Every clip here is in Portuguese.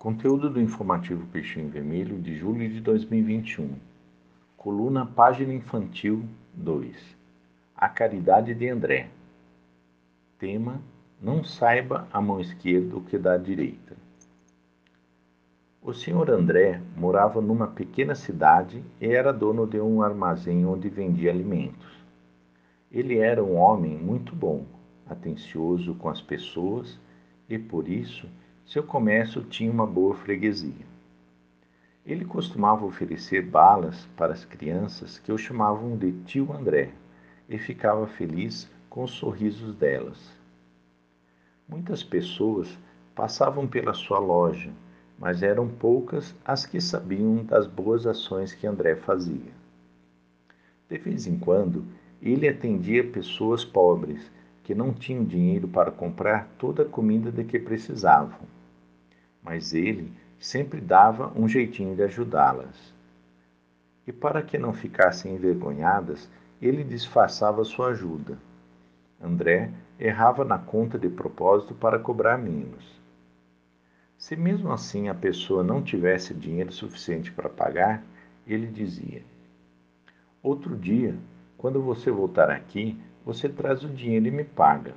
Conteúdo do informativo Peixinho Vermelho de julho de 2021. Coluna Página Infantil 2. A Caridade de André. Tema: Não saiba a mão esquerda o que dá a direita. O senhor André morava numa pequena cidade e era dono de um armazém onde vendia alimentos. Ele era um homem muito bom, atencioso com as pessoas e, por isso, seu comércio tinha uma boa freguesia. Ele costumava oferecer balas para as crianças que o chamavam de tio André e ficava feliz com os sorrisos delas. Muitas pessoas passavam pela sua loja, mas eram poucas as que sabiam das boas ações que André fazia. De vez em quando, ele atendia pessoas pobres que não tinham dinheiro para comprar toda a comida de que precisavam mas ele sempre dava um jeitinho de ajudá-las. E para que não ficassem envergonhadas, ele disfarçava sua ajuda. André errava na conta de propósito para cobrar menos. Se mesmo assim a pessoa não tivesse dinheiro suficiente para pagar, ele dizia: Outro dia, quando você voltar aqui, você traz o dinheiro e me paga.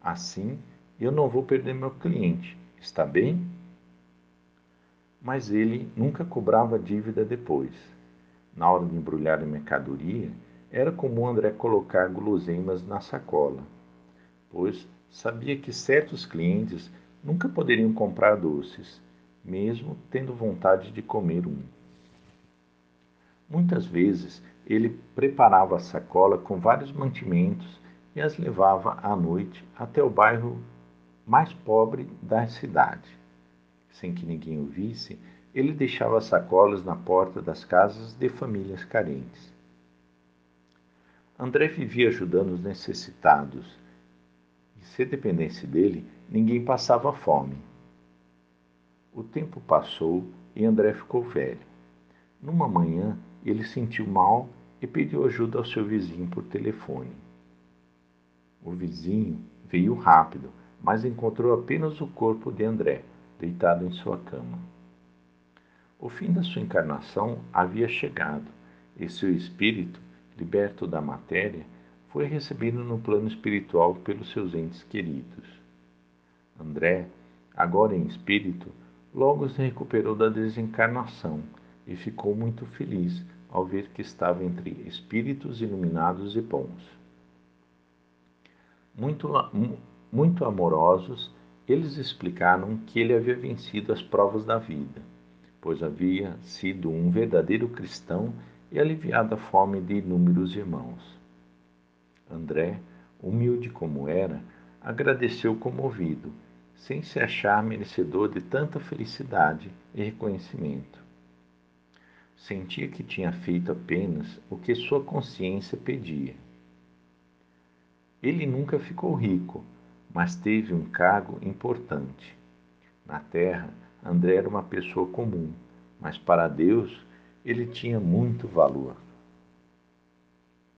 Assim, eu não vou perder meu cliente. Está bem? Mas ele nunca cobrava dívida depois. Na hora de embrulhar a mercadoria, era comum André colocar guloseimas na sacola, pois sabia que certos clientes nunca poderiam comprar doces, mesmo tendo vontade de comer um. Muitas vezes ele preparava a sacola com vários mantimentos e as levava à noite até o bairro mais pobre da cidade sem que ninguém o visse, ele deixava sacolas na porta das casas de famílias carentes. André vivia ajudando os necessitados, e se dependesse dele, ninguém passava fome. O tempo passou e André ficou velho. Numa manhã, ele sentiu mal e pediu ajuda ao seu vizinho por telefone. O vizinho veio rápido, mas encontrou apenas o corpo de André deitado em sua cama. O fim da sua encarnação havia chegado e seu espírito, liberto da matéria, foi recebido no plano espiritual pelos seus entes queridos. André, agora em espírito, logo se recuperou da desencarnação e ficou muito feliz ao ver que estava entre espíritos iluminados e bons. Muito, muito amorosos, eles explicaram que ele havia vencido as provas da vida, pois havia sido um verdadeiro cristão e aliviado a fome de inúmeros irmãos. André, humilde como era, agradeceu comovido, sem se achar merecedor de tanta felicidade e reconhecimento. Sentia que tinha feito apenas o que sua consciência pedia. Ele nunca ficou rico, mas teve um cargo importante. Na terra, André era uma pessoa comum, mas para Deus ele tinha muito valor.